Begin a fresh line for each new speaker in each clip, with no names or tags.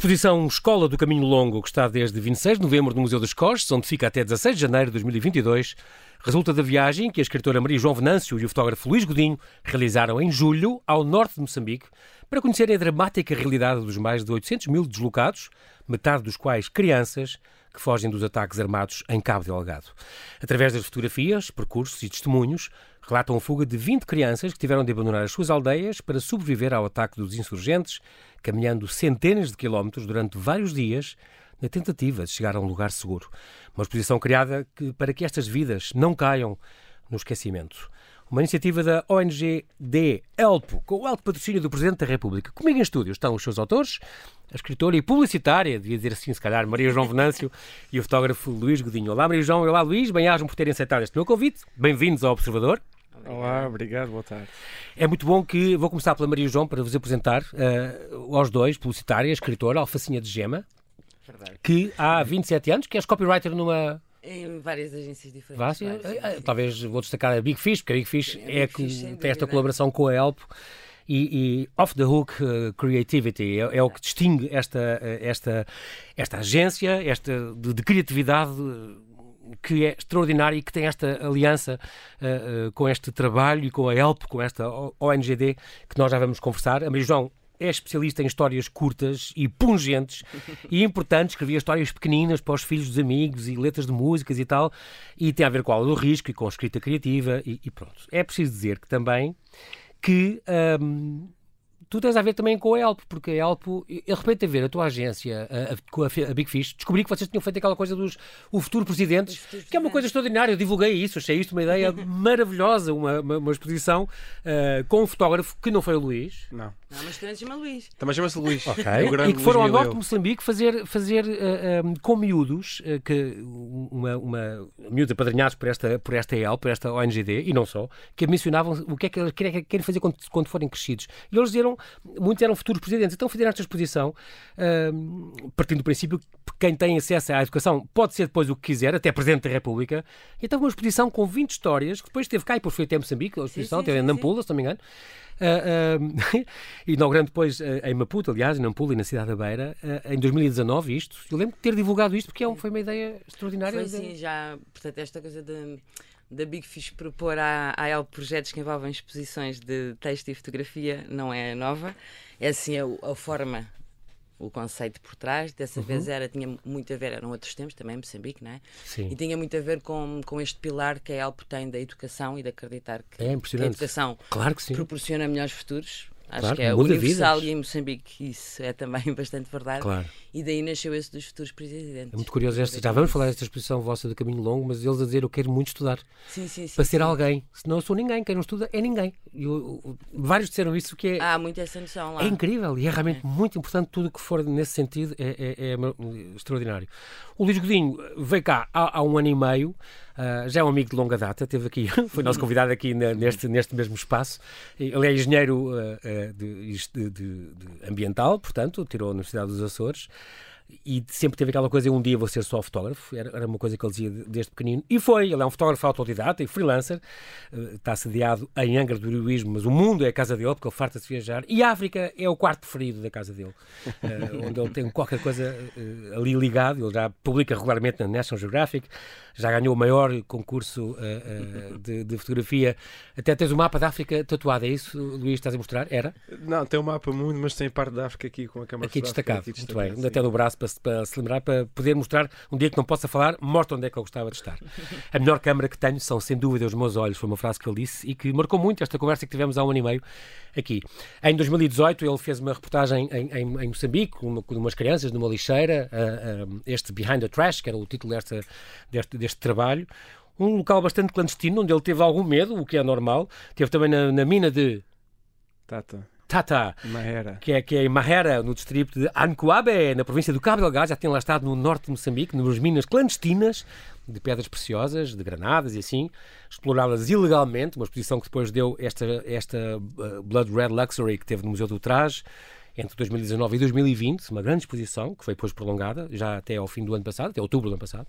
exposição Escola do Caminho Longo, que está desde 26 de novembro no Museu dos Costes, onde fica até 16 de janeiro de 2022, resulta da viagem que a escritora Maria João Venâncio e o fotógrafo Luís Godinho realizaram em julho ao norte de Moçambique para conhecerem a dramática realidade dos mais de 800 mil deslocados, metade dos quais crianças, que fogem dos ataques armados em Cabo Delgado. Através das fotografias, percursos e testemunhos, relatam a fuga de 20 crianças que tiveram de abandonar as suas aldeias para sobreviver ao ataque dos insurgentes, caminhando centenas de quilómetros durante vários dias na tentativa de chegar a um lugar seguro. Uma exposição criada para que estas vidas não caiam no esquecimento. Uma iniciativa da ONG D Elpo, com o alto patrocínio do Presidente da República. Comigo em estúdio estão os seus autores, a escritora e publicitária, devia dizer assim, se calhar, Maria João Venâncio e o fotógrafo Luís Godinho. Olá, Maria João, olá, Luís. Bem-ajam por terem aceitado este meu convite. Bem-vindos ao Observador.
Olá, obrigado, boa tarde.
É muito bom que. Vou começar pela Maria João para vos apresentar uh, aos dois, publicitária, escritora, alfacinha de gema,
Verdade.
que há 27 anos, que és copywriter numa.
Em várias agências diferentes. Várias,
Eh, eh. Talvez vou destacar a Big Fish, porque a Big Fish
Sim, a
é
Big
que
Fish,
tem esta colaboração com a Elpo. E, e Off the Hook eh, Creativity é, é o que distingue esta, esta, esta agência esta de, de criatividade que é extraordinária e que tem esta aliança eh, eh, com este trabalho e com a Elpo, com esta ONGD, que nós já vamos conversar. A Maria João é especialista em histórias curtas e pungentes e importantes, escrevia histórias pequeninas para os filhos dos amigos e letras de músicas e tal, e tem a ver com a aula do risco e com a escrita criativa e, e pronto. É preciso dizer que também que hum, tu tens a ver também com a Elpo, porque a Elpo, eu de repente a ver a tua agência a, a- com a, Big Fish, descobri que vocês tinham feito aquela coisa dos o futuro
futuros
que é uma coisa extraordinária. Eu divulguei isso, achei isto uma ideia maravilhosa, uma, uma, uma exposição ah, com um fotógrafo que não foi o Luís.
Não.
Não, mas também chama Luís.
Também chama-se Luís.
Ok.
É o grande
E que foram ao
Luís
norte de. Moçambique fazer, fazer ah, ah, com miúdos, ah, que, uma, uma, miúdos apadrinhados por esta, por esta EL, por esta ONGD, e não só, que mencionavam o que é que eles querem, querem fazer quando, quando forem crescidos. E eles diziam, muitos eram futuros presidentes. Então fizeram esta exposição, ah, partindo do princípio que quem tem acesso à educação pode ser depois o que quiser, até Presidente da República. E então uma exposição com 20 histórias, que depois teve cá e depois foi até Moçambique, a exposição,
sim,
teve em
sim,
Nampula, se não me engano. Ah, inaugurando depois ah, em Maputo, aliás, em Nampula e na cidade da Beira, em 2019, isto. Eu lembro de ter divulgado isto porque é foi uma ideia extraordinária.
Foi assim, já, portanto, esta coisa de, da Big Fish propor à, à El projetos que envolvem exposições de texto e fotografia não é nova. É assim a, a forma, o conceito por trás. Dessa vez
Uhum.
era, tinha muito a ver, eram outros tempos também, Moçambique, não é?
Sim.
E tinha muito a ver com, com este pilar que a Elpo tem da educação e de acreditar que,
É
que a educação
Claro que sim.
proporciona melhores futuros. Acho
Claro,
que é universal
vidas.
e em Moçambique isso é também bastante verdade.
Claro.
E daí nasceu esse dos futuros presidentes.
É muito curioso. Esta, já vamos falar desta exposição vossa de caminho longo, mas eles a dizer eu quero muito estudar
Sim, sim, sim.
para ser
sim.
alguém. Senão eu sou ninguém. Quem não estuda é ninguém. E eu- eu- vários disseram isso que é,
Há muito essa noção lá.
É incrível e é realmente muito importante tudo o que for nesse sentido é, é- é extraordinário. O Luís Godinho veio cá há, há um ano e meio, ah, já é um amigo de longa data, esteve aqui, foi nosso convidado aqui na- neste, neste mesmo espaço. Ele é engenheiro ah, de, de- de- de ambiental, portanto, tirou a Universidade dos Açores. E sempre teve aquela coisa, um dia vou ser só fotógrafo, era, uma coisa que ele dizia de- desde pequenino. E foi, ele é um fotógrafo autodidata e freelancer, eh, está sediado em Angra do Heroísmo, mas o mundo é a casa dele, porque ele farta-se viajar. E a África é o quarto preferido da casa dele, eh, onde ele tem qualquer coisa eh, ali ligado. Ele já publica regularmente na National Geographic, já ganhou o maior concurso eh, eh, de, de fotografia. Até tens o mapa da África tatuado, é isso, Luís? Estás a mostrar? Era?
Não, tem o mapa mundo, mas tem parte da África aqui com a câmara
Aqui destacado,
aqui
muito bem.
destacado,
Até no braço para, se- para se lembrar, para poder mostrar um dia que não possa falar, mostra onde é que eu gostava de estar. A melhor câmara que tenho são, sem dúvida, os meus olhos. Foi uma frase que ele disse e que marcou muito esta conversa que tivemos há um ano e meio aqui. Em 2018, ele fez uma reportagem em, em, em Moçambique, com, uma- com umas crianças numa lixeira, ah, este Behind the Trash, que era o título desta, deste, deste trabalho. Um local bastante clandestino, onde ele teve algum medo, o que é normal. Teve também na, na mina de
Tata,
Tata,
Mahera.
que é, que é em Mahera, no distrito de Ancoabe, na província do Cabo Delgado, já tem lá estado no norte de Moçambique, nas minas clandestinas de pedras preciosas, de granadas e assim, exploradas ilegalmente, uma exposição que depois deu esta, esta uh, Blood Red Luxury que teve no Museu do Traje, entre 2019 e 2020, uma grande exposição, que foi depois prolongada, já até ao fim do ano passado, até outubro do ano passado.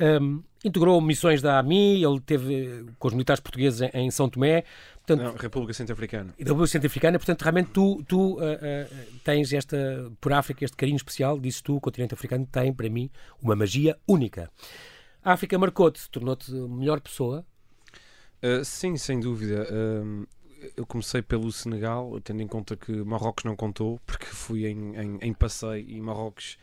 Um, integrou missões da AMI, ele teve com os militares portugueses em, em São Tomé.
Portanto, Não, República Centro-Africana.
E da República Centro-Africana, portanto, realmente tu, tu uh, uh, tens esta, por África, este carinho especial, dizes tu, o continente africano tem, para mim, uma magia única. A África marcou-te, tornou-te melhor pessoa?
Uh, sim, sem dúvida. Eu comecei pelo Senegal, tendo em conta que Marrocos não contou, porque fui em, em, em passeio e Marrocos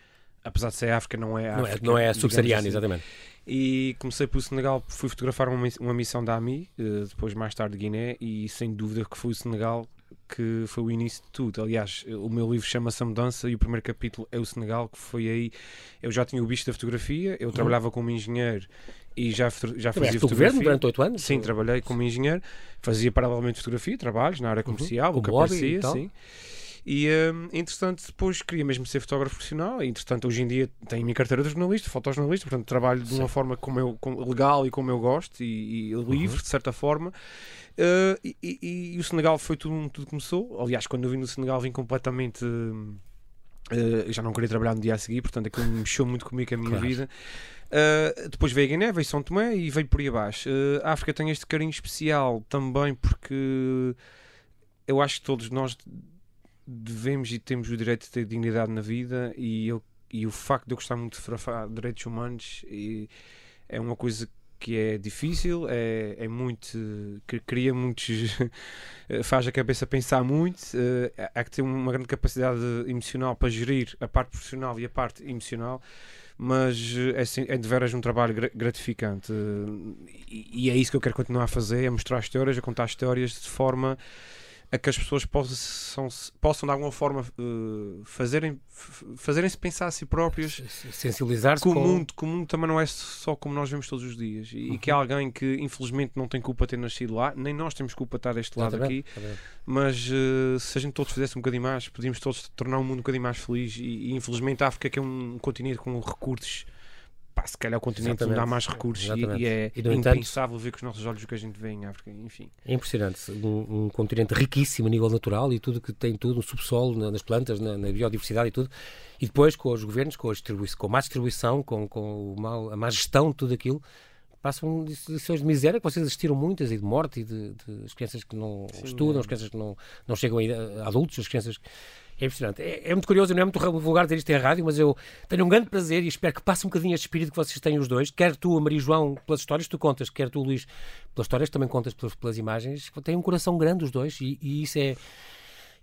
apesar de ser África, não é África.
Não é, é subsaariana, assim. exatamente.
E comecei pelo Senegal, fui fotografar uma, uma missão da AMI, eh, depois mais tarde Guiné, e sem dúvida que foi o Senegal que foi o início de tudo. Aliás, o meu livro chama-se A Mudança e o primeiro capítulo é o Senegal, que foi aí. Eu já tinha o bicho da fotografia, eu uhum. trabalhava como engenheiro e já, já fazia fotografia.
governo durante oito anos?
Sim, trabalhei como engenheiro, fazia paralelamente fotografia, trabalhos na área uhum. comercial, uhum. o que aparecia, sim. E um, entretanto, depois queria mesmo ser fotógrafo profissional. E, entretanto, hoje em dia tenho a minha carteira de jornalista, fotojornalista, portanto, trabalho de uma Sim. forma como eu, como, legal e como eu gosto e, e livre, uhum. de certa forma. Uh, e, e, e, o Senegal foi tudo, tudo começou. Aliás, quando eu vim no Senegal, vim completamente. Uh, já não queria trabalhar no dia a seguir, portanto, aquilo mexeu muito comigo a minha claro. vida. Uh, depois veio a Guiné, veio São Tomé e veio por aí abaixo. Uh, a África tem este carinho especial também porque eu acho que todos nós devemos e temos o direito de ter dignidade na vida e, eu, e o facto de eu gostar muito de direitos humanos é uma coisa que é difícil, é, é muito. que cria muitos. faz a cabeça pensar muito. Uh, há que ter uma grande capacidade emocional para gerir a parte profissional e a parte emocional, mas é, é de veras um trabalho gratificante. E, e, é isso que eu quero continuar a fazer: é mostrar histórias, a contar histórias de forma a que as pessoas possam, possam de alguma forma uh, fazerem, fazerem-se pensar a si próprios.
Sensibilizar-se
com o mundo, que o mundo também não é só como nós vemos todos os dias. E, uhum. que há alguém que infelizmente não tem culpa de ter nascido lá, nem nós temos culpa de estar deste lado aqui. Mas uh, se a gente todos fizesse um bocadinho mais, podíamos todos tornar o mundo um bocadinho mais feliz. E, e infelizmente a África, que é um continente com recursos pá, se calhar o continente Exatamente. dá mais recursos e, e, é e impensável ver com os nossos olhos o que a gente vê em África, enfim.
É impressionante, um, um continente riquíssimo a nível natural e tudo que tem tudo, no subsolo, nas plantas, na, na, biodiversidade e tudo, e depois com os governos, com a, distribuição, com a má distribuição, com, com o mal, a má gestão de tudo aquilo, passam lições de miséria que vocês assistiram muitas e de morte e de, de as crianças que não Sim, estudam, é. as crianças que não, não chegam a adultos, as crianças é impressionante. É, é, muito curioso, não é muito vulgar dizer isto em rádio, mas eu tenho um grande prazer e espero que passe um bocadinho este espírito que vocês têm os dois. Quer tu, a Maria João, pelas histórias que tu contas, quer tu, Luís, pelas histórias que também contas pelas, pelas imagens. Têm um coração grande os dois e, e isso é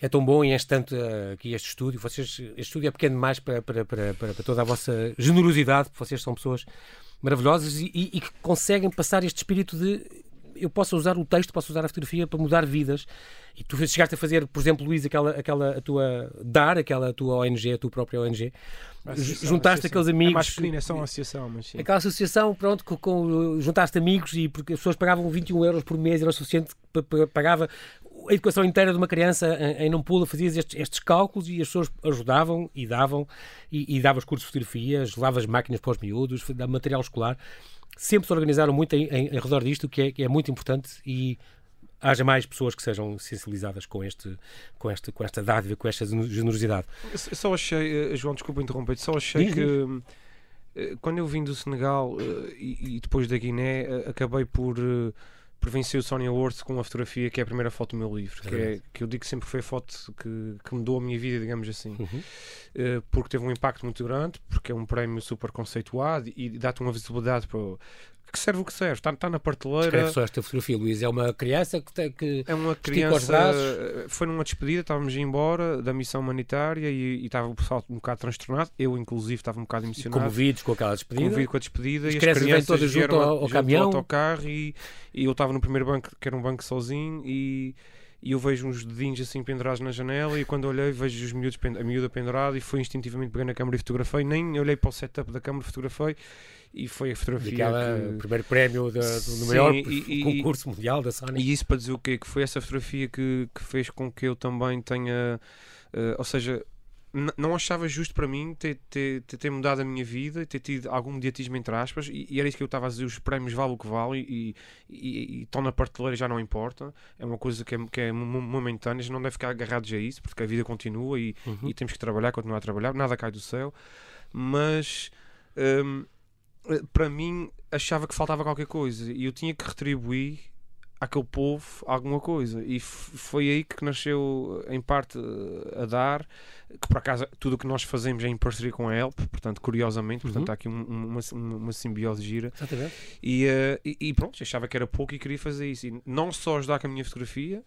é tão bom e este tanto uh, aqui este estúdio. Vocês, este estúdio é pequeno demais para, para, para, para, toda a vossa generosidade, porque vocês são pessoas maravilhosas e, e, e, que conseguem passar este espírito de eu posso usar o texto, posso usar a fotografia para mudar vidas. E tu chegaste a fazer, por exemplo, Luís, aquela, aquela a tua dar, aquela tua ONG, a tua própria ONG. Associação, juntaste aqueles amigos. É
mais é só uma associação, mas sim.
Aquela associação, pronto, com, com, juntaste amigos e porque as pessoas pagavam 21 euros por mês, era o suficiente, pagava a educação inteira de uma criança em, em não pula, fazias estes, estes, cálculos e as pessoas ajudavam e davam, e, e davas cursos de fotografias, levavas máquinas para os miúdos, material escolar sempre se organizaram muito em, em, em redor disto, que é, que é muito importante e haja mais pessoas que sejam sensibilizadas com, este, com, este, com esta dádiva, com esta generosidade.
Eu só achei, eh, João, desculpa interromper, só achei Diz, que eh, quando eu vim do Senegal eh, e, e depois da Guiné, acabei por por vencer o Sony Awards com a fotografia que é a primeira foto do meu livro, que, é, que eu digo que sempre foi a foto que, que mudou a minha vida, digamos assim, uhum. uh, porque teve um impacto muito grande, porque é um prémio super conceituado e dá-te uma visibilidade para, que serve o que serve, está, está na prateleira.
Escreve só esta fotografia, Luís. É uma criança que, tem, que
é uma criança. Foi numa despedida, estávamos a ir embora da missão humanitária e, e estava o pessoal um bocado transtornado. Eu, inclusive, estava um bocado emocionado.
Comovidos com aquela despedida.
Comovido com a despedida. As e as crianças
todas junto ao, ao caminhão.
ao autocarro e, e eu estava no primeiro banco, que era um banco sozinho, e e eu vejo uns dedinhos assim pendurados na janela e quando olhei vejo os miúdos, a miúda pendurada e foi instintivamente peguei na câmera e fotografei, nem olhei para o setup da câmera, fotografei e foi a fotografia
Aquela, que... primeiro prémio do, do maior e, concurso mundial da Sony.
E isso para dizer o quê? Que foi essa fotografia que, que fez com que eu também tenha, uh, ou seja, não achava justo para mim ter, ter, ter, mudado a minha vida, ter tido algum mediatismo entre aspas, e, e era isso que eu estava a dizer: os prémios valem o que valem e, e, e, estão na prateleira já não importa. É uma coisa que é, que é momentânea, não deve ficar agarrados a isso, porque a vida continua e, uhum. e temos que trabalhar, continuar a trabalhar, nada cai do céu. Mas hum, para mim achava que faltava qualquer coisa e eu tinha que retribuir àquele povo alguma coisa. E foi aí que nasceu, em parte, a dar, que por acaso tudo o que nós fazemos é em parceria com a Help, portanto, curiosamente, uhum. portanto, há aqui uma, uma, uma simbiose gira. E, uh, e, e, pronto, achava que era pouco e queria fazer isso. E não só ajudar com a minha fotografia,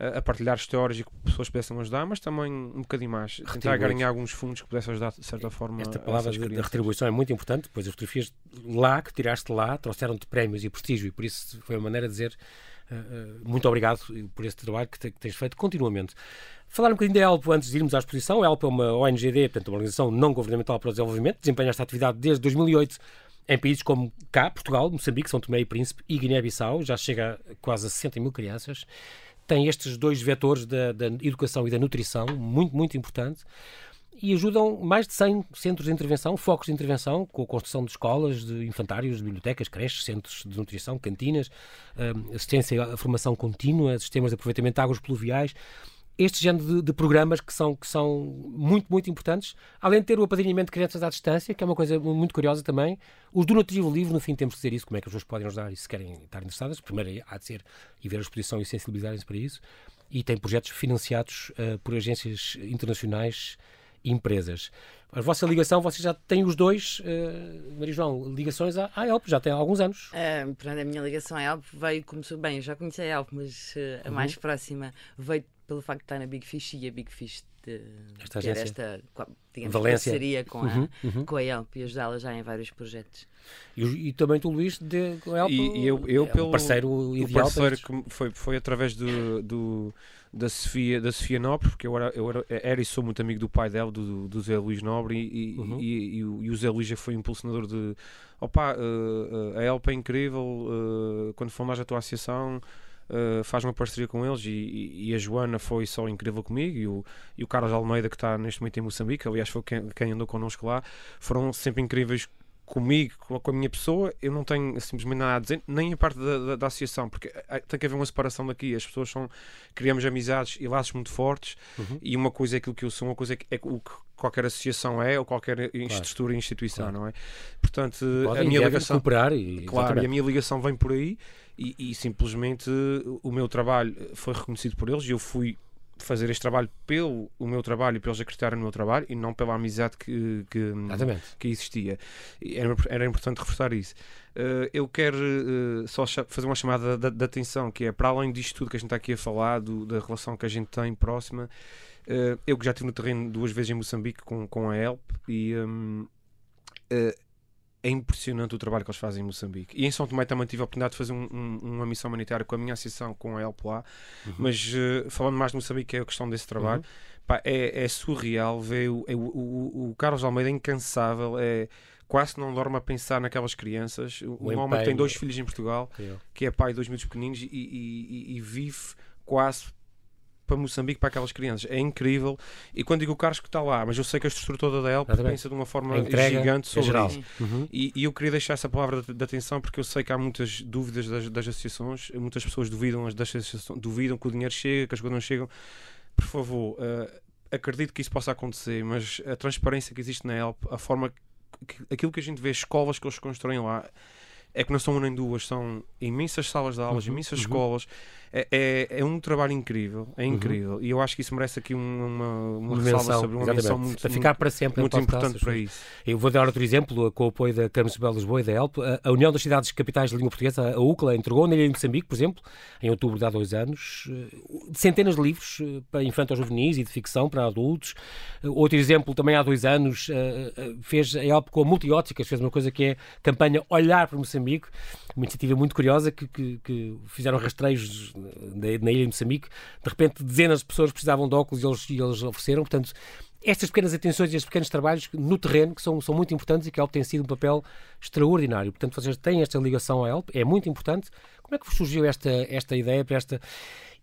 a partilhar histórias e que pessoas pudessem ajudar, mas também um bocadinho mais. Tentar ganhar alguns fundos que pudessem ajudar de certa forma.
Esta palavra da retribuição é muito importante, pois as fotografias lá que tiraste lá trouxeram-te prémios e prestígio, e por isso foi uma maneira de dizer muito obrigado por esse trabalho que tens feito continuamente. Falar um bocadinho da ELP antes de irmos à exposição. A ELP é uma ONGD, portanto, uma organização não governamental para o desenvolvimento, desempenha esta atividade desde 2008 em países como cá, Portugal, Moçambique, São Tomé e Príncipe e Guiné-Bissau, já chega a quase a 60 mil crianças tem estes dois vetores da, da educação e da nutrição, muito, muito importante e ajudam mais de 100 centros de intervenção, focos de intervenção, com a construção de escolas, de infantários, de bibliotecas, creches, centros de nutrição, cantinas, hum, assistência à formação contínua, sistemas de aproveitamento de águas pluviais este género de, de, programas que são, que são muito, muito importantes, além de ter o apadrinhamento de crianças à distância, que é uma coisa muito curiosa também. Os do Nativo Livre, no fim, temos que dizer isso, como é que as pessoas podem ajudar e se querem estar interessadas. Primeiro há de ser e ver a exposição e sensibilizarem-se para isso. E tem projetos financiados uh, por agências internacionais empresas. A vossa ligação, vocês já têm os dois, uh, Maria João, ligações à, à ELP, já tem alguns anos.
Uh, pronto, a minha ligação à ELP veio, começou bem, eu já conhecia a ELP, mas uh, a uhum. mais próxima veio pelo facto de estar na Big Fish e a Big Fish de esta ter esta digamos, Valência. parceria com, uhum, a, uhum. com a ELP e ajudá-la já em vários projetos.
E, e também tu, Luís, de, com a ELP,
e, eu, eu é pelo, parceiro ideal. O parceiro que foi, foi através do, do, da, Sofia, da Sofia Nobre, porque eu, era, eu era, era e sou muito amigo do pai dela, do, do Zé Luís Nobre, e, uhum. e, e, o, e, o Zé Luís já foi impulsionador de opa, uh, a ELP é incrível, uh, quando mais a tua associação uh, faz uma parceria com eles e, e, a Joana foi só incrível comigo e o, e o Carlos Almeida que está neste momento em Moçambique, aliás foi quem, quem andou connosco lá, foram sempre incríveis comigo, com a minha pessoa, eu não tenho simplesmente nada a dizer, nem a parte da, da, da, associação, porque tem que haver uma separação daqui. As pessoas são. criamos amizades e laços muito fortes, uhum. e uma coisa é aquilo que eu sou, uma coisa é, é o que qualquer associação é, ou qualquer claro. estrutura e instituição, claro. não é? Portanto,
Podem, a minha ligação. Cooperar e,
claro, e a minha ligação vem por aí e, e, simplesmente o meu trabalho foi reconhecido por eles e eu fui fazer este trabalho pelo o meu trabalho e pelos acreditarem no meu trabalho e não pela amizade que, que, que existia. Era, era, importante reforçar isso. Uh, eu quero uh, só fazer uma chamada de, atenção, que é para além disto tudo que a gente está aqui a falar, do, da relação que a gente tem próxima, uh, eu que já estive no terreno duas vezes em Moçambique com, com a ELP e um, é impressionante o trabalho que eles fazem em Moçambique. E em São Tomé também tive a oportunidade de fazer um, um, uma missão humanitária com a minha associação, com a ELP lá. Uhum. Mas uh, falando mais de Moçambique, é a questão desse trabalho. Uhum. Pá, é, é, surreal ver o, é, o, o, o, Carlos Almeida é incansável, é quase não dorme a pensar naquelas crianças. O um homem tem dois filhos em Portugal, que é pai de dois miúdos pequeninos e, e, e, e vive quase para Moçambique, para aquelas crianças. É incrível. E quando digo o Carlos que está lá, mas eu sei que a estrutura toda da ELP pensa de uma forma gigante é sobre isso. Uhum. E, e, eu queria deixar essa palavra de, de, atenção porque eu sei que há muitas dúvidas das, das associações, muitas pessoas duvidam das associações, duvidam que o dinheiro chega, que as coisas não chegam. Por favor, uh, acredito que isso possa acontecer, mas a transparência que existe na ELP, a forma que, aquilo que a gente vê, escolas que eles constroem lá, é que não são uma nem duas, são imensas salas de aulas, uhum, imensas uhum. escolas é, é, é, um trabalho incrível, é uhum. incrível. Uhum. E eu acho que isso merece aqui uma, uma, uma ressalva sobre uma menção muito,
para ficar para sempre
muito importante para isso.
Eu vou dar outro exemplo, com o apoio da Câmara de Lisboa e da ELP. A União das Cidades Capitais de Língua Portuguesa, a UCLA, entregou na Ilha de Moçambique, por exemplo, em outubro de há dois anos, eh, centenas de livros eh, para infantos juvenis e de ficção para adultos. Outro exemplo, também há dois anos, eh, fez a ELP com a Multióticas, fez uma coisa que é campanha Olhar para Moçambique, uma iniciativa muito curiosa que, que, que fizeram rastreios na, na ilha de Moçambique. De repente, dezenas de pessoas precisavam de óculos e eles, e eles ofereceram. Portanto, estas pequenas atenções e estes pequenos trabalhos no terreno que são, são muito importantes e que a ELP tem sido um papel extraordinário. Portanto, vocês têm esta ligação à ELP, é muito importante. Como é que surgiu esta, esta ideia para esta.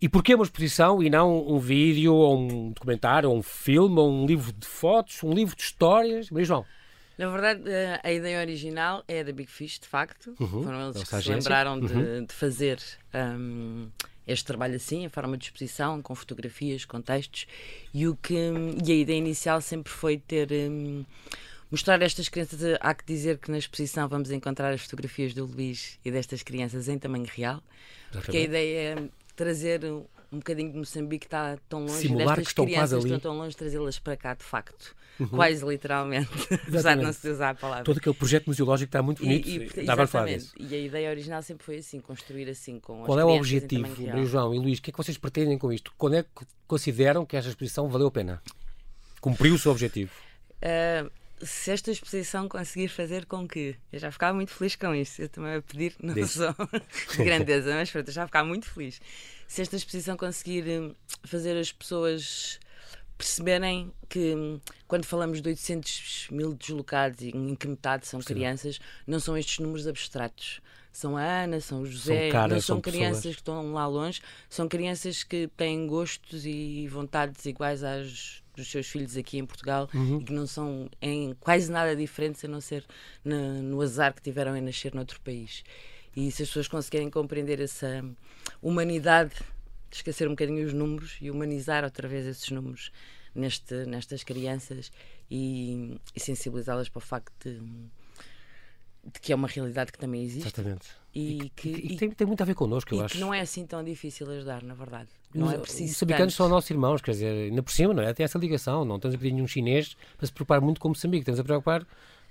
E porquê uma exposição e não um vídeo, ou um documentário, ou um filme, ou um livro de fotos, um livro de histórias? Maria João.
Na verdade, eh, a ideia original é da Big Fish, de facto. Uhum, Foram eles que se lembraram de, uhum. de fazer um, este trabalho assim, em forma de exposição, com fotografias, com textos. E, o que, e a ideia inicial sempre foi ter. Um, mostrar estas crianças. Há que dizer que na exposição vamos encontrar as fotografias do Luís e destas crianças em tamanho real. Exatamente. Porque a ideia é trazer um bocadinho de Moçambique que está tão longe,
Simular destas que crianças
estão tão longe, trazê-las para cá de facto. Uhum. Quase literalmente, apesar de não se usar a palavra.
Todo aquele projeto museológico está muito bonito. E, e, Dá falar disso.
E a ideia original sempre foi assim, construir assim com
Qual é o objetivo, Maria João e Luís? O que é que vocês pretendem com isto? Quando é que consideram que esta exposição valeu a pena? Cumpriu o seu objetivo?
Uh, se esta exposição conseguir fazer com que eu já ficava muito feliz com isso, eu também a pedir não só de grandeza, mas pronto, eu já ficava muito feliz. Se esta exposição conseguir hum, fazer as pessoas perceberem que hum, quando falamos de 800 mil deslocados em que metade são Sim. crianças, não são estes números abstratos. São a Ana, são o José, são caras, não são, são crianças pessoas. que estão lá longe, são crianças que têm gostos e vontades iguais às dos seus filhos aqui em Portugal uhum. e que não são em quase nada diferentes a não ser no, no azar que tiveram em nascer noutro país. E se as pessoas conseguirem compreender essa humanidade, esquecer um bocadinho os números e humanizar outra vez esses números neste, nestas crianças e, e sensibilizá-las para o facto de, de, que é uma realidade que também existe.
Exatamente.
E,
que, e, e tem, tem, muito a ver connosco, eu acho.
que não é assim tão difícil ajudar, na verdade. Não é preciso.
Os moçambicanos são nossos irmãos, quer dizer, ainda por cima, não é? Tem essa ligação. Não estamos a pedir nenhum chinês para se preocupar muito com Moçambique. Estamos a preocupar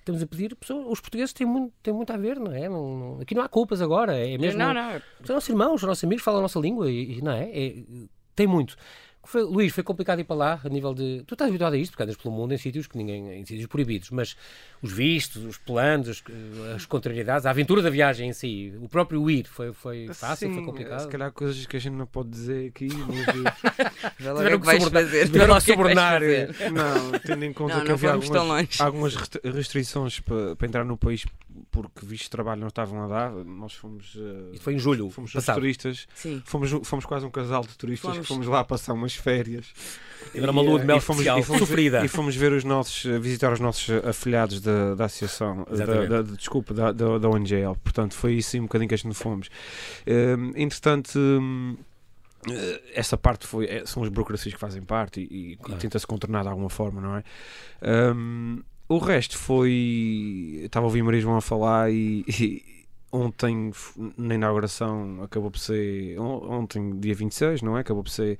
estamos a pedir, os portugueses têm muito, têm muito a ver, não é? Não, não, aqui não há culpas agora, é mesmo.
Não, não.
São nossos irmãos, são nossos amigos, falam a nossa língua e, e não é? é? Tem muito. Foi, Luís, foi complicado ir para lá a nível de. Tu estás habituado a isto, porque andas pelo mundo em sítios que ninguém. em sítios proibidos, mas os vistos, os planos, as, as contrariedades, a aventura da viagem em si, o próprio ir, foi, foi fácil, Sim, foi complicado.
Se calhar coisas que a gente não pode dizer aqui, mas.
tiveram que, que fazer.
Tiveram a subornar.
Não, tendo em conta
não,
que
não
havia algumas, algumas restrições para, para entrar no país porque vistos de trabalho não estavam a dar. Nós fomos. Uh,
foi em julho.
Fomos turistas.
Sim.
Fomos, fomos quase um casal de turistas fomos. que fomos lá passar umas férias.
Era uma lua de mel e fomos, e fomos, sofrida.
E fomos ver os nossos, eh, visitar os nossos afiliados da, da associação, da, da, desculpa, da, da, da ONGL. Portanto, foi isso um bocadinho que a gente fomos. Uh, entretanto. Um, essa parte foi, são as burocracias que fazem parte e, e, claro. e tenta-se contornar de alguma forma, não é? Um, o resto foi. Estava a ouvir Maria João a falar e, e, ontem, na inauguração, acabou por ser. Ontem, dia 26, não é? Acabou por ser.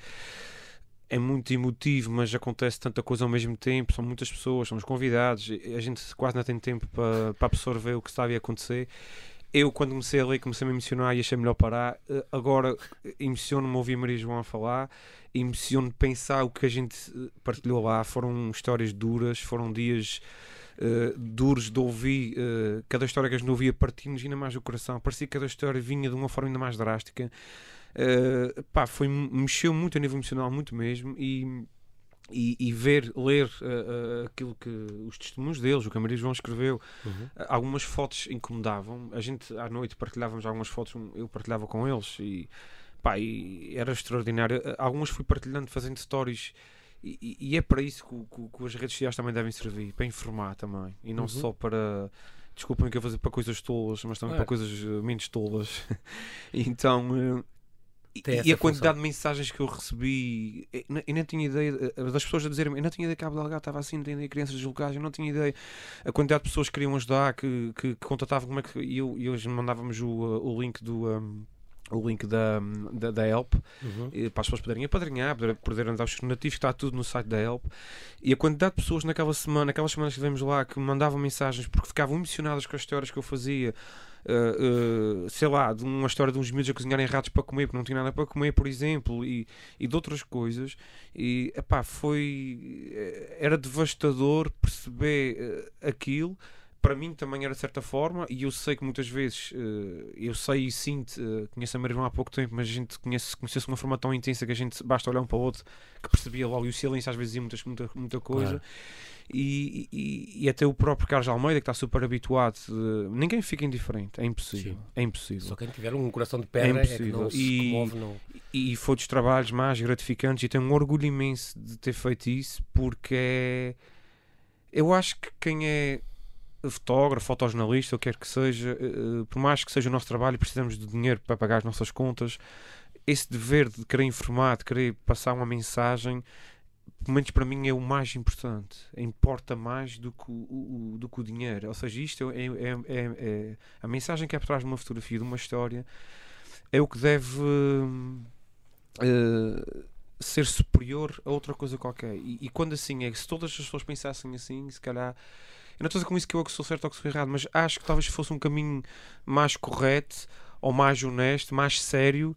É muito emotivo, mas acontece tanta coisa ao mesmo tempo. São muitas pessoas, são os convidados. A gente quase não tem tempo para, para absorver o que estava a acontecer eu quando comecei a ler comecei a me emocionar e achei melhor parar. Eh, agora emociono-me ouvir Maria João a falar. Emociono pensar o que a gente eh, partilhou lá. Foram histórias duras foram dias uh, duros de ouvir. Uh, cada história que a gente ouvia partindo ainda mais o coração. Parecia que cada história vinha de uma forma ainda mais drástica. Uh, pá, foi, mexeu muito a nível emocional muito mesmo. E e, e, ver, ler uh, uh, aquilo que os testemunhos deles, o que a Maria João escreveu, uhum. uh, algumas fotos incomodavam. A gente à noite partilhávamos algumas fotos, eu partilhava com eles e, pá, e era extraordinário. Algumas fui partilhando, fazendo stories. E, e é para isso que, que, que, as redes sociais também devem servir para informar também e não uhum. só para desculpem que eu fazer para coisas tolas, mas também é. para coisas menos tolas. então e, a quantidade função. de mensagens que eu recebi, eu nem tinha ideia eh, das pessoas a dizerem, eu não tinha ideia que a Delgado estava assim, não tinha ideia de crianças deslocadas, eu não tinha ideia a quantidade de pessoas que queriam ajudar, que, que, que contatavam como é que. E, eu, hoje mandávamos o, eh, o link do. Um, o link da, da, da Help uhum. para as pessoas poderem apadrinhar, poderem dar os donativos, está tudo no site da Help. E a quantidade de pessoas naquela semana, aquelas semanas que vivemos lá, que me mandavam mensagens porque ficavam emocionadas com as histórias que eu fazia, uh, sei lá, de uma história de uns miúdos a cozinharem ratos para comer porque não tinha nada para comer, por exemplo, e, e de outras coisas. E epá, foi. Eh, era devastador perceber aquilo para mim também era de certa forma, e eu sei que muitas vezes, uh, eu sei e sinto, uh, conheço a Maria há pouco tempo, mas a gente conhece, conhece de uma forma tão intensa que a gente basta olhar um para o outro que percebia logo, e o silêncio às vezes dizia muita, muita, muita coisa. Claro. E, e, e, até o próprio Carlos Almeida, que está super habituado, uh, ninguém fica indiferente, é impossível. Sim. É impossível.
Só quem tiver um coração de pedra é, impossível. É e, comove, não...
e foi dos trabalhos mais gratificantes e tenho um orgulho imenso de ter feito isso, porque é. Eu acho que quem é fotógrafo, fotojornalista, o que quer que seja, eh, por mais que seja o nosso trabalho, precisamos de dinheiro para pagar as nossas contas. Esse dever de querer informar, de querer passar uma mensagem, pelo menos para mim, é o mais importante. Importa mais do que o, o do que o dinheiro. Ou seja, isto é, é, é, é, a mensagem que é por trás de uma fotografia, de uma história, é o que deve. Uh, ser superior a outra coisa qualquer. E, e, quando assim é, se todas as pessoas pensassem assim, se calhar eu não estou a dizer com isso que eu sou certo ou que sou errado, mas acho que talvez fosse um caminho mais correto ou mais honesto, mais sério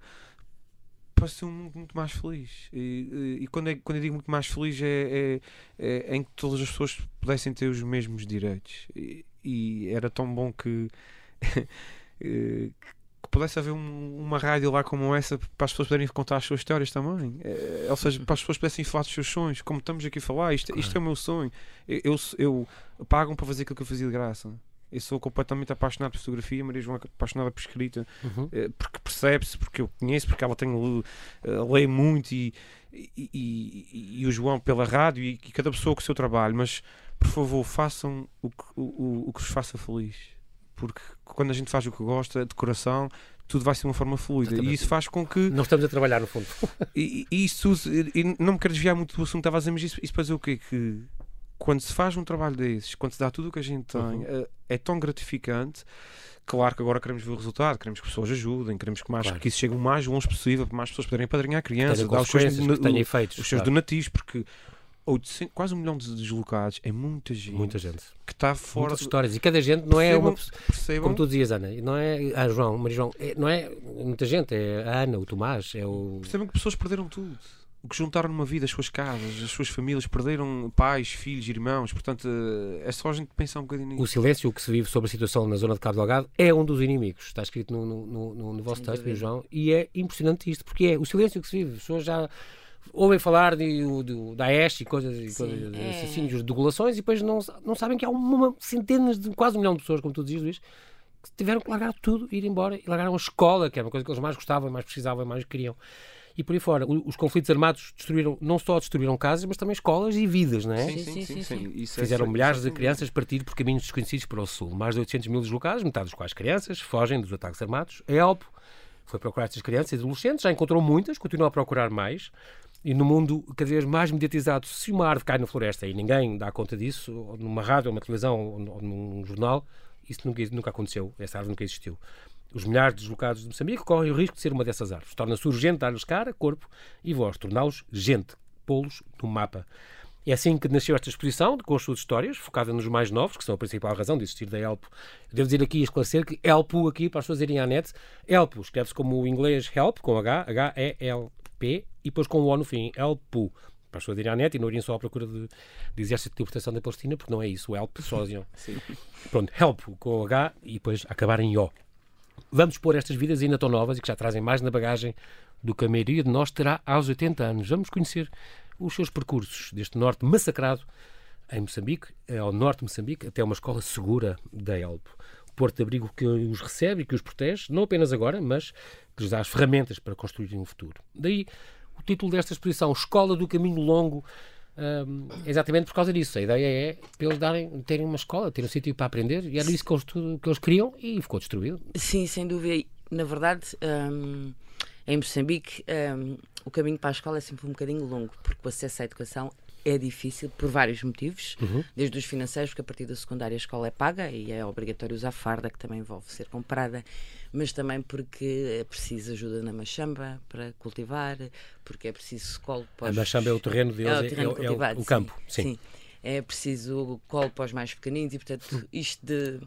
para ser um mundo muito mais feliz. E, e, e quando, é, quando eu digo muito mais feliz é, é, é, em que todas as pessoas pudessem ter os mesmos direitos. E, e era tão bom que, que pudesse haver um, uma rádio lá como essa para as pessoas poderem contar as suas histórias também. É, ou seja, para as pessoas pudessem falar dos seus sonhos, como estamos aqui a falar, isto, isto é o meu sonho. Eu, eu, eu pagam para fazer aquilo que eu fazia de graça. Eu sou completamente apaixonado por fotografia, Maria João é apaixonada por escrita, uhum. Eh, porque percebe-se, porque eu conheço, porque ela tem uh, lê muito e, e, e, e, o João pela rádio e, e, cada pessoa com o seu trabalho, mas por favor façam o que, o, o, o que vos faça feliz porque quando a gente faz o que gosta, de coração, tudo vai ser de uma forma fluida. E isso faz com que.
Não estamos a trabalhar, no fundo.
e, e isso, e não me quero desviar muito do assunto estava a dizer, mas isso, isso para dizer o quê? Que quando se faz um trabalho desses, quando se dá tudo o que a gente tem, uhum. é, é tão gratificante. Claro que agora queremos ver o resultado, queremos que pessoas ajudem, queremos que, mais, claro. que isso chegue o mais longe possível, para mais pessoas poderem padrinhar a criança, dar os seus,
efeitos,
os seus claro. donativos, porque 800, quase um milhão de deslocados é muita gente.
Muita gente.
Que está fora.
Muitas histórias. E cada gente não é percebam, é uma. Percebam. Como tu dizias, Ana, não é. Ah, João, Maria João, é, não é muita gente. É a Ana, o Tomás, é o.
Percebam que pessoas perderam tudo. O que juntaram numa vida, as suas casas, as suas famílias, perderam pais, filhos, irmãos. Portanto, eh, é só a gente pensar um bocadinho nisso.
O silêncio que se vive sobre a situação na zona de Cabo Delgado é um dos inimigos. Está escrito no, no, no, no vosso texto, João. E é impressionante isto, porque é o silêncio que se vive. As pessoas já ouvem falar de, de, da Ash e coisas, e coisas é. assassínios, de regulações, e depois não, não sabem que há uma, centenas de quase um milhão de pessoas, como tu dizes, Luís, que tiveram que largar tudo, ir embora e largaram a escola, que era uma coisa que eles mais gostavam, mais precisavam, mais queriam. E por aí fora, os conflitos armados destruíram, não só destruíram casas, mas também escolas e vidas, não é?
Sim, sim, sim. sim, sim.
É Fizeram é milhares de crianças partir por caminhos desconhecidos para o sul. Mais de 800 mil deslocados, metade dos quais crianças, fogem dos ataques armados. A ELP foi procurar estas crianças e adolescentes, já encontrou muitas, continua a procurar mais. E no mundo cada vez mais mediatizado, se uma árvore cai na floresta e ninguém dá conta disso, ou numa rádio, ou numa televisão, ou num jornal, isso nunca, nunca aconteceu. Essa árvore nunca existiu. Os milhares de deslocados de Moçambique correm o risco de ser uma dessas árvores. Torna-se urgente dar-lhes cara, corpo e voz, torná-los gente, pô-los no mapa. É assim que nasceu esta exposição, com as suas histórias, focada nos mais novos, que são a principal razão de existir da Elpo. devo dizer aqui e esclarecer que Elpo, aqui, para as pessoas irem à net, Elpo escreve-se como o inglês help, com H, H-E-L-P, e depois com o O no fim. Para as pessoas irem à net e não irem só à procura de, de exército de libertação da Palestina, porque não é isso, o Help sozinho. Pronto, Help com H e depois acabar em O. Vamos pôr estas vidas ainda tão novas e que já trazem mais na bagagem do que a maioria de nós terá aos 80 anos. Vamos conhecer os seus percursos deste norte massacrado em Moçambique, ao norte de Moçambique, até uma escola segura da Elpo. Porto de abrigo que os recebe e que os protege, não apenas agora, mas que lhes dá as ferramentas para construir um futuro. Daí o título desta exposição, Escola do Caminho Longo, um, exatamente por causa disso. A ideia é para eles darem, terem uma escola, terem um sítio para aprender, e era isso que eles, que eles queriam e ficou destruído.
Sim, sem dúvida. Na verdade, um, em Moçambique, um, o caminho para a escola é sempre um bocadinho longo, porque o acesso à educação é difícil por vários motivos, uhum. desde os financeiros, porque a partir da secundária a escola é paga e é obrigatório usar farda, que também envolve ser comprada, mas também porque é preciso ajuda na machamba para cultivar, porque é preciso colo para
os... A machamba é o terreno deles, é o, terreno é, é, é o, campo.
Sim, sim. sim. É preciso colo para os mais pequeninos e, portanto, isto de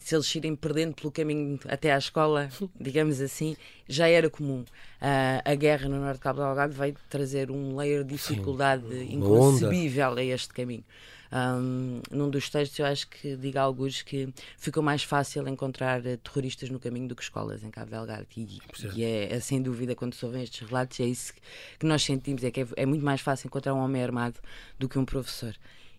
se eles irem perdendo pelo caminho até à escola, digamos assim, já era comum. Uh, a guerra no Norte de Cabo Delgado veio trazer um layer de dificuldade Sim, inconcebível a este caminho. Um, num dos textos eu acho que diga alguns que ficou mais fácil encontrar eh, terroristas no caminho do que escolas em Cabo Delgado e, e é, é, sem dúvida quando se ouvem estes relatos é isso que nós sentimos, é que é, é muito mais fácil encontrar um homem armado do que um professor.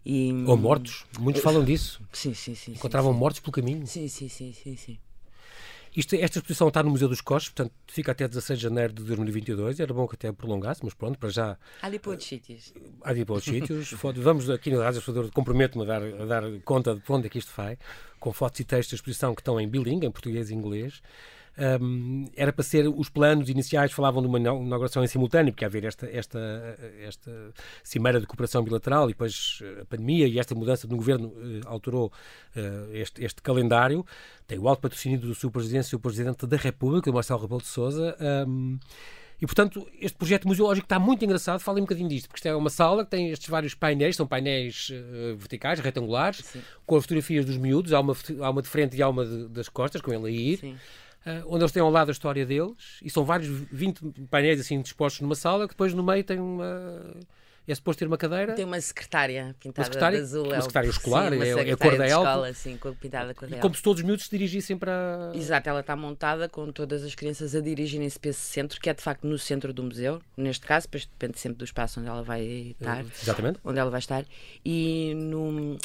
E, Ou mortos, muitos falam disso.
Sim, sim, sim.
Encontravam
sim,
mortos pelo caminho.
Sim, sim, sim, sim, sim.
Isto, esta exposição está no Museu dos Coches, portanto fica até 16 de janeiro de 2022. Era bom que até prolongasse, mas pronto, para já.
Há de ir para outros sítios.
Há de ir para outros sítios. Vamos aqui no Rádio comprometo-me a dar, a dar conta de onde é que isto vai, com fotos e textos da exposição que estão em bilingue, em português e inglês. Um, era para ser os planos iniciais falavam de uma inauguração em simultâneo, porque haver esta, esta, esta cimeira de cooperação bilateral e depois a pandemia e esta mudança no governo uh, alterou uh, este, este, calendário. Tem o alto patrocínio do seu presidente e o presidente da República, o Marcelo Rebelo de Sousa. Um, e, portanto, este projeto museológico está muito engraçado. Falem um bocadinho disto, porque isto é uma sala que tem estes vários painéis, são painéis uh, verticais, retangulares, Sim. com as fotografias dos miúdos. Há uma, há uma de frente e há uma de, das costas, com ele a ir. Sim onde eles têm ao lado a história deles, e são vários, 20 painéis assim dispostos numa sala, que depois no meio tem uma. É suposto ter uma cadeira.
Tem uma secretária pintada uma secretária, de azul.
Uma é secretária escolar, sim, uma é, é a cor da
escola, sim, pintada cor
da Como se todos os miúdos se dirigissem para.
Exato, ela está montada com todas as crianças a dirigirem-se para esse centro, que é de facto no centro do museu, neste caso, depois depende sempre do espaço onde ela vai estar.
Exatamente.
Onde ela vai estar. E no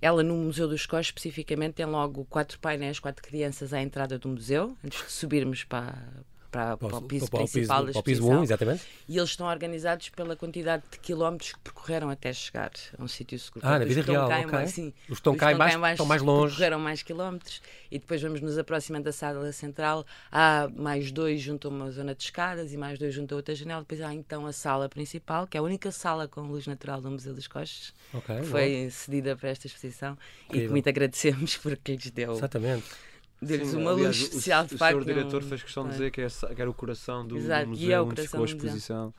ela, no Museu dos Cós, especificamente, tem logo quatro painéis, quatro crianças à entrada do museu, antes de subirmos para, para, para, o piso para principal da exposição.
exatamente.
E eles estão organizados pela quantidade de quilómetros que percorreram até chegar a um sítio seguro.
Ah, na vida real, cá okay. mais, sim, os estão cá em baixo, estão mais longe.
Percorreram mais quilómetros e depois vamos nos aproximando da sala central. Há mais dois junto a uma zona de escadas e mais dois junto a outra janela. Depois há então a sala principal, que é a única sala com luz natural do Museu dos Coches, okay, que foi bom. cedida para esta exposição Incrível. e que muito agradecemos porque lhes deu.
Exatamente
deu-lhes uma aliás, luz especial,
o,
de facto.
O senhor diretor fez questão de dizer que, é, que era o coração do, Exato, do museu, é onde ficou a exposição.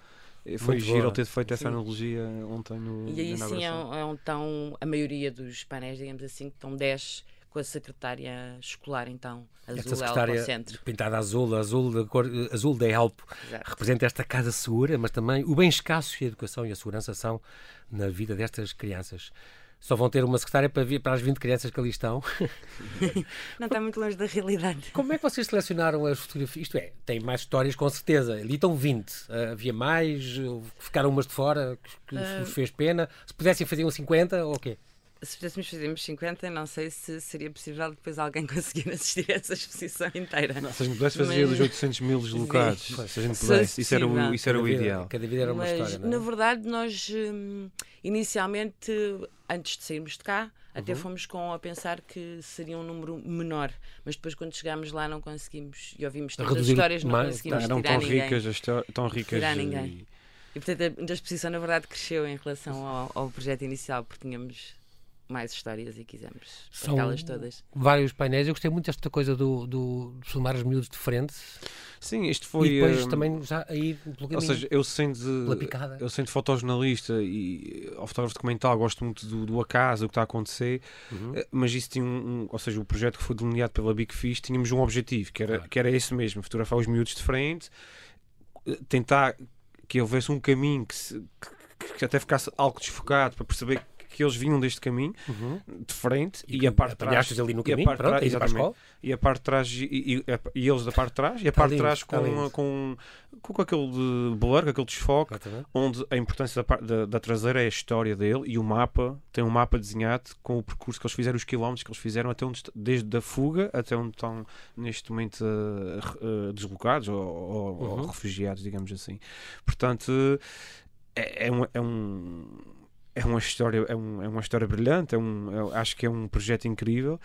Foi Muito giro ele ter feito essa sim. analogia ontem no
E aí sim é, um, é um tão, a maioria dos painéis, digamos assim, que estão 10 com a secretária escolar, então, azul esta secretária centro.
pintada azul, azul da cor, azul da Elpo, representa esta casa segura, mas também o bem escasso e a educação e a segurança são na vida destas crianças só vão ter uma secretária para, vir, para as 20 crianças que ali estão.
Não está muito longe da realidade.
Como é que vocês selecionaram as fotografias? Isto é, tem mais histórias com certeza. Ali estão 20. Uh, havia mais? Ficaram umas de fora que, que uh... fez pena? Se pudessem fazer um 50 ou o quê?
Se pudéssemos fazermos 50, não sei se seria possível depois alguém conseguir assistir a essa exposição inteira.
Não, se a gente pudesse fazer Mas... os 800 mil deslocados, se a gente pudesse, isso era o, isso era o ideal.
Cada vida era uma
Mas,
história. Não é?
Na verdade, nós hum, inicialmente, antes de sairmos de cá, até uhum. fomos com a pensar que seria um número menor, mas depois quando chegámos lá não conseguimos e ouvimos tantas as histórias, não mais, conseguimos
eram
tirar
tão
ninguém.
Ricas, tão ricas
tirar ninguém. E... e portanto a, a exposição na verdade cresceu em relação ao, ao projeto inicial, porque tínhamos mais histórias e quisemos São elas todas.
Vários painéis. Eu gostei muito desta coisa do, do, de filmar os miúdos de frente.
Sim, isto foi.
E depois um, também já aí pelo caminho,
Ou seja, eu sendo, eu sendo fotojornalista e ao fotógrafo documental, gosto muito do, do acaso, do que está a acontecer, uhum. Eh, mas isso tinha um, um, Ou seja, o projeto que foi delineado pela Big Fish, tínhamos um objetivo, que era, claro. que era esse mesmo: fotografar os miúdos de frente, eh, tentar que houvesse um caminho que, se, que, que até ficasse algo desfocado para perceber que eles vinham deste caminho
uhum.
de frente e, e a parte de trás
ali no caminho, e a parte pronto, trás,
e a parte de trás e, e, e, eles da parte de trás e a tá parte de trás com, tá com, com, com aquele de blur, com aquele desfoque exatamente. onde a importância da, da, da, traseira é a história dele e o mapa tem um mapa desenhado com o percurso que eles fizeram, os quilómetros que eles fizeram até onde, desde a fuga até onde estão neste momento uh, uh, deslocados ou, ou, uhum. ou, refugiados, digamos assim. Portanto, é, é um, é um é uma história é, um, é uma história brilhante é um, é, acho que é um projeto incrível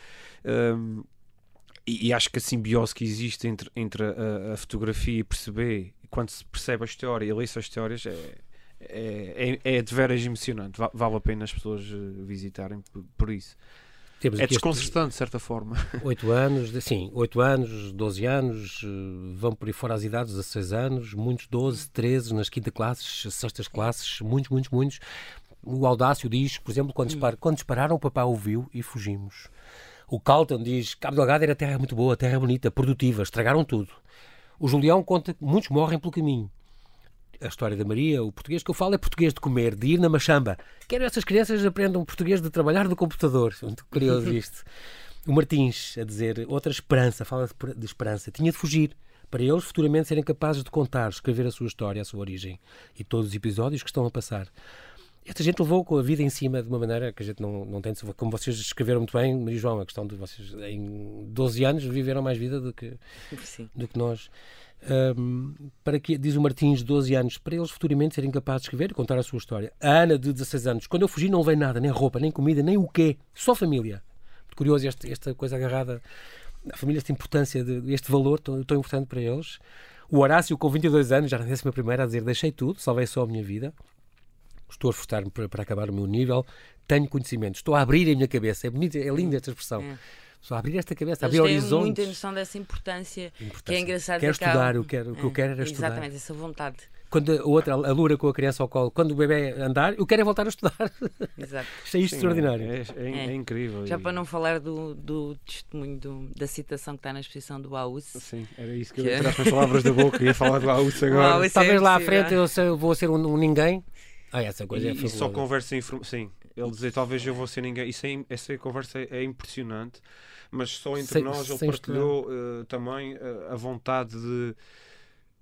um, e, e, acho que a simbiose que existe entre, entre a, a, fotografia e perceber quando se percebe a história e lê as histórias é, é, é, é de veras emocionante vale a pena as pessoas eh, visitarem por, por isso temos é desconcertante, de certa forma.
8 anos, sim, 8 anos, 12 anos, eh, vão por aí fora as idades, 16 anos, muitos 12, 13 nas quinta classes, sextas classes, muitos, muitos, muitos. O Audácio diz, por exemplo, quando, dispar, quando dispararam, o papá ouviu e fugimos. O Calton diz, Cabo Delgado era terra muito boa, terra bonita, produtiva, estragaram tudo. O Julião conta que muitos morrem pelo caminho. a história da Maria, o português que eu falo é português de comer, de ir na machamba. Quero que essas crianças aprendam português de trabalhar no computador. Muito curioso isto. O Martins a dizer outra esperança, fala de esperança. Tinha de fugir para eles futuramente serem capazes de contar, escrever a sua história, a sua origem e todos os episódios que estão a passar. Esta gente levou com a vida em cima de uma maneira que a gente não, não tem de Como vocês escreveram muito bem, Maria João, a questão de vocês em 12 anos viveram mais vida do que, do que nós. Um, para que, diz o Martins, 12 anos, para eles futuramente serem capazes de escrever e contar a sua história. A Ana, de 16 anos, quando eu fugi não levei nada, nem roupa, nem comida, nem o quê, só família. Muito curioso este, esta coisa agarrada a família, esta importância, de, este valor tão, tão importante para eles. O Horácio, com 22 anos, já na décima primeira, a dizer: Deixei tudo, salvei só a minha vida. Estou a esforçar-me para, para, acabar o meu nível. Tenho conhecimento. Estou a abrir a minha cabeça. É bonita, é linda esta expressão. É. Estou a abrir esta cabeça, Eles abrir horizontes. Têm
muita noção dessa importância, importância. que é engraçado.
Quero estudar, eu quero, o que eu quero era
é,
estudar.
Exatamente, essa vontade
quando a outra alura com a criança ao colo, quando o bebê andar, eu quero é voltar a estudar.
Exato.
Isto é isto extraordinário.
É, é, é, incrível.
Já e... para não falar do, do testemunho do, da citação que está na exposição do Aus.
Sim, era isso que, que... eu ia tirar as palavras da boca, ia falar do Aus agora.
Aus Talvez lá à frente eu, eu, vou ser um, um, ninguém. Ah, essa coisa
e,
é E
só conversa Sim, ele dizer talvez eu vou ser ninguém. Isso é, essa conversa é, é impressionante, mas só entre sem, nós ele partilhou uh, também uh, a vontade de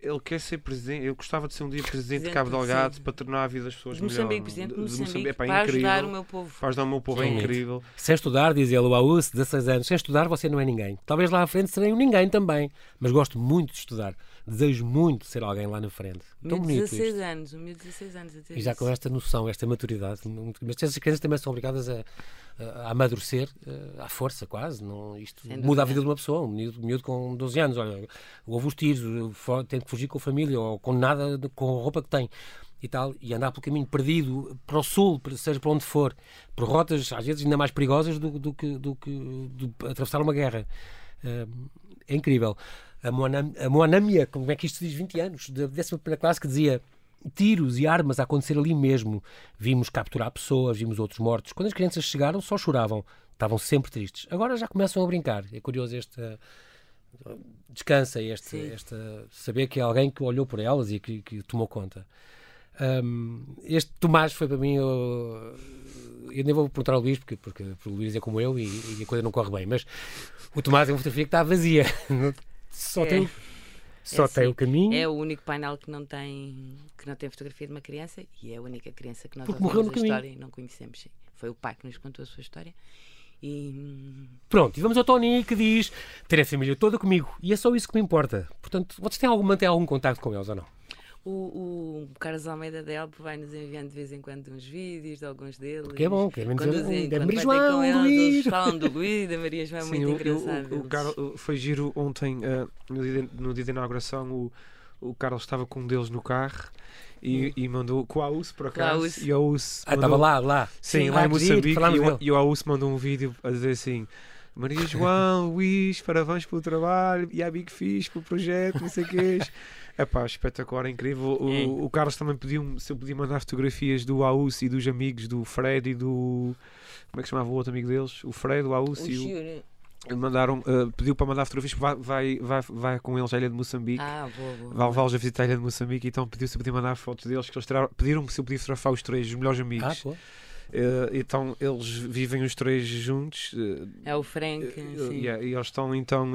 ele quer ser presidente. Eu gostava de ser um dia presidente, de Cabo Delgado para tornar a vida das pessoas
de
melhor.
presidente de Moçambique, para incrível, ajudar o meu povo.
Para ajudar o meu povo, é incrível.
Sem estudar, diz ele, o AUS, 16 anos, sem estudar você não é ninguém. Talvez lá à frente serei um ninguém também, mas gosto muito de estudar. Desejo muito ser alguém lá na frente. Tão bonito
16
isto.
anos, o meu 16 anos.
E já com esta noção, esta maturidade. Mas essas crianças também são obrigadas a, a amadurecer uh, à força, quase. Não, isto muda a vida de uma pessoa. Um miúdo, um miúdo com 12 anos, olha, houve os tiros, tem que fugir com a família ou com nada, com a roupa que tem e tal, e andar pelo caminho perdido para o sul, seja para onde for, por rotas às vezes ainda mais perigosas do, do que, do que atravessar uma guerra. Uh, é incrível. A, Moanam, a Moanamia, como é que isto diz, 20 anos, da 11 classe, que dizia tiros e armas a acontecer ali mesmo. Vimos capturar pessoas, vimos outros mortos. Quando as crianças chegaram, só choravam. Estavam sempre tristes. Agora já começam a brincar. É curioso este descansa este, este saber que é alguém que olhou por elas e que, que tomou conta. Um, este Tomás foi para mim. Eu, eu nem vou perguntar ao Luís, porque, porque, porque o Luís é como eu e, e, a coisa não corre bem, mas o Tomás é uma fotografia que está vazia. Só é. tem só é tem assim, o caminho.
É o único painel que não tem que não tem fotografia de uma criança e é a única criança que nós
Porque ouvimos
a história e não conhecemos. Foi o pai que nos contou a sua história. E...
Pronto, e vamos ao Tony que diz ter a família toda comigo e é só isso que me importa. Portanto, vocês têm algum, mantêm algum contato com eles ou não?
O, o Carlos Almeida Delpo vai nos enviando de vez em quando uns vídeos de alguns deles.
Que é bom, que é menos
quando,
da
Maria João, eles, Luís. falam do Luís, da Maria João, é muito engraçado.
O, o, o Carlos, foi giro ontem, uh, no, dia, no dia da inauguração, o, o Carlos estava com um deles no carro e, hum. e mandou com a AUS por acaso.
E a
AUS
ah, estava lá, lá.
Sim, Sim lá em Moçambique. E, o, e o AUS mandou um vídeo a dizer assim. Maria João, Luís, parabéns pelo trabalho, e a Big Fish pelo projeto, não sei o que é. pá, espetacular, incrível. O, é. o Carlos também pediu se eu podia mandar fotografias do AUS e dos amigos do Fred e do. Como é que chamava o outro amigo deles? O Fred, o AUS o e o mandaram, uh, pediu para mandar fotografias, vai, vai, vai, vai com eles à ilha de Moçambique.
Ah, boa, boa.
Vai levá-los a visitar a ilha de Moçambique, então pediu se eu podia mandar fotos deles, que eles pediram-me se eu podia fotografar os três, os melhores amigos.
Ah, uh,
então eles vivem os três juntos. Uh,
é o Frank.
Yeah, e eles estão então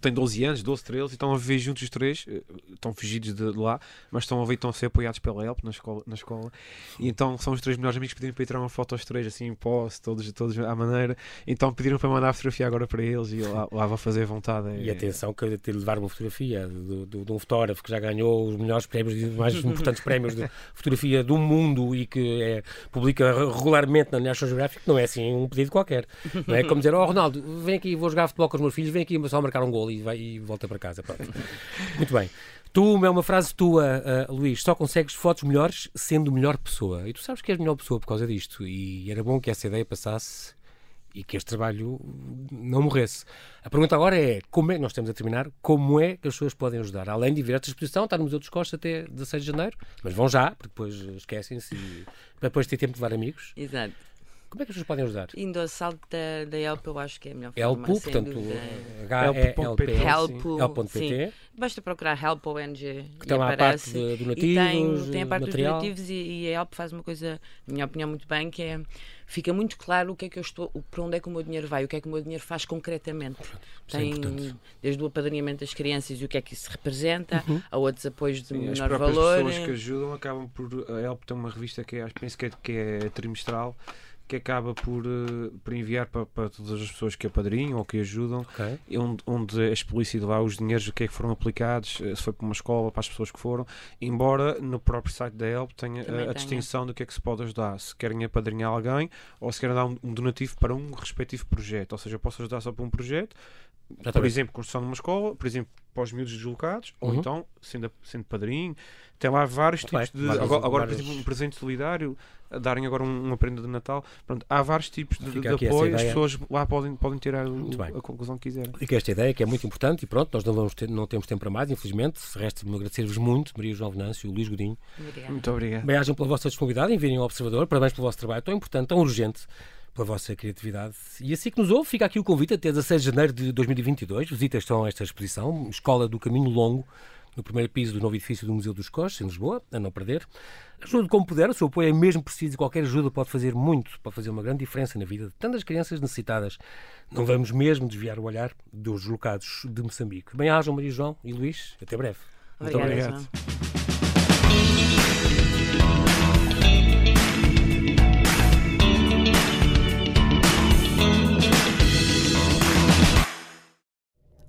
tem 12 anos, 12, 13, e estão a viver juntos os três, eh, estão fugidos de lá, mas estão a ver, estão a ser apoiados pela HELP na escola, na escola. e então são os três melhores amigos, pediram para ir tirar uma foto aos três, assim, em posse, todos, todos à maneira, então pediram para mandar a fotografia agora para eles, e lá, lá vou fazer vontade.
E atenção que de levar uma fotografia de, de, de, um fotógrafo que já ganhou os melhores prémios, os mais importantes prémios de fotografia do mundo e que é, publica regularmente na National Geographic, não é assim um pedido qualquer, não é como dizer, oh Ronaldo, vem aqui, vou jogar futebol com os meus filhos, vem aqui só marcar um gol e, vai, e volta para casa. Pronto. Muito bem. Tu, é uma frase tua, uh, Luís, só consegues fotos melhores sendo melhor pessoa. E tu sabes que és melhor pessoa por causa disto. E era bom que essa ideia passasse e que este trabalho não morresse. A pergunta agora é, como é, nós estamos a terminar, como é que as pessoas podem ajudar? Além de vir a esta exposição, está no Museu dos Costas até 16 de janeiro, mas vão já, porque depois esquecem-se e depois ter tempo de levar amigos.
Exato.
Como é que as pessoas podem ajudar?
Indo ao site da, da Help, eu acho que é a melhor
forma.
Help,
portanto, H-E-L-P.
Help.pt. Basta procurar Help ONG.
Que tem lá a parte de donativos. E tem,
tem a parte
material.
dos donativos e, e a Help faz uma coisa, na minha opinião, muito bem, que é fica muito claro o que é que eu estou, para onde é que o meu dinheiro vai, o que é que o meu dinheiro faz concretamente.
É
tem
é
desde o apadrinhamento das crianças e o que é que isso representa, uhum. a outros apoios de Sim, menor
as
valor.
As pessoas que ajudam acabam por. A Help tem uma revista que é, penso que é, que é trimestral que acaba por, uh, por enviar para, para, todas as pessoas que apadrinham ou que ajudam,
okay.
onde, onde é explícito lá os dinheiros, o que é que foram aplicados, eh, se foi para uma escola, para as pessoas que foram, embora no próprio site da Help tenha a, a distinção do que é que se pode ajudar, se querem apadrinhar alguém ou se querem dar um, um donativo para um respectivo projeto, ou seja, eu posso ajudar só para um projeto, por exemplo, construção de uma escola, por exemplo, para os miúdos deslocados, uhum. ou então, sendo, sendo padrinho, tem lá vários tipos de. Várias, agora, várias... por exemplo, um presente solidário, darem agora um, uma prenda de Natal. Pronto, há vários tipos de, de apoio, as pessoas lá podem, podem tirar o, a conclusão que quiserem.
Fica esta ideia que é muito importante e pronto, nós não, vamos ter, não temos tempo para mais, infelizmente. Resta-me agradecer-vos muito, Maria João Venâncio e Luís Godinho.
Obrigada.
Muito obrigado.
Bem-ajam pela vossa disponibilidade, enviem ao Observador. Parabéns pelo vosso trabalho tão importante, tão urgente pela vossa criatividade. E assim que nos ouve, fica aqui o convite até 16 de janeiro de 2022. Visitas estão a esta exposição, Escola do Caminho Longo, no primeiro piso do novo edifício do Museu dos Coches, em Lisboa, a não perder. Ajude como puder, o seu apoio é mesmo preciso e qualquer ajuda pode fazer muito, pode fazer uma grande diferença na vida de tantas crianças necessitadas. Não vamos mesmo desviar o olhar dos locados de Moçambique. Bem-ajam, Maria João e Luís. Até breve.
Muito obrigado.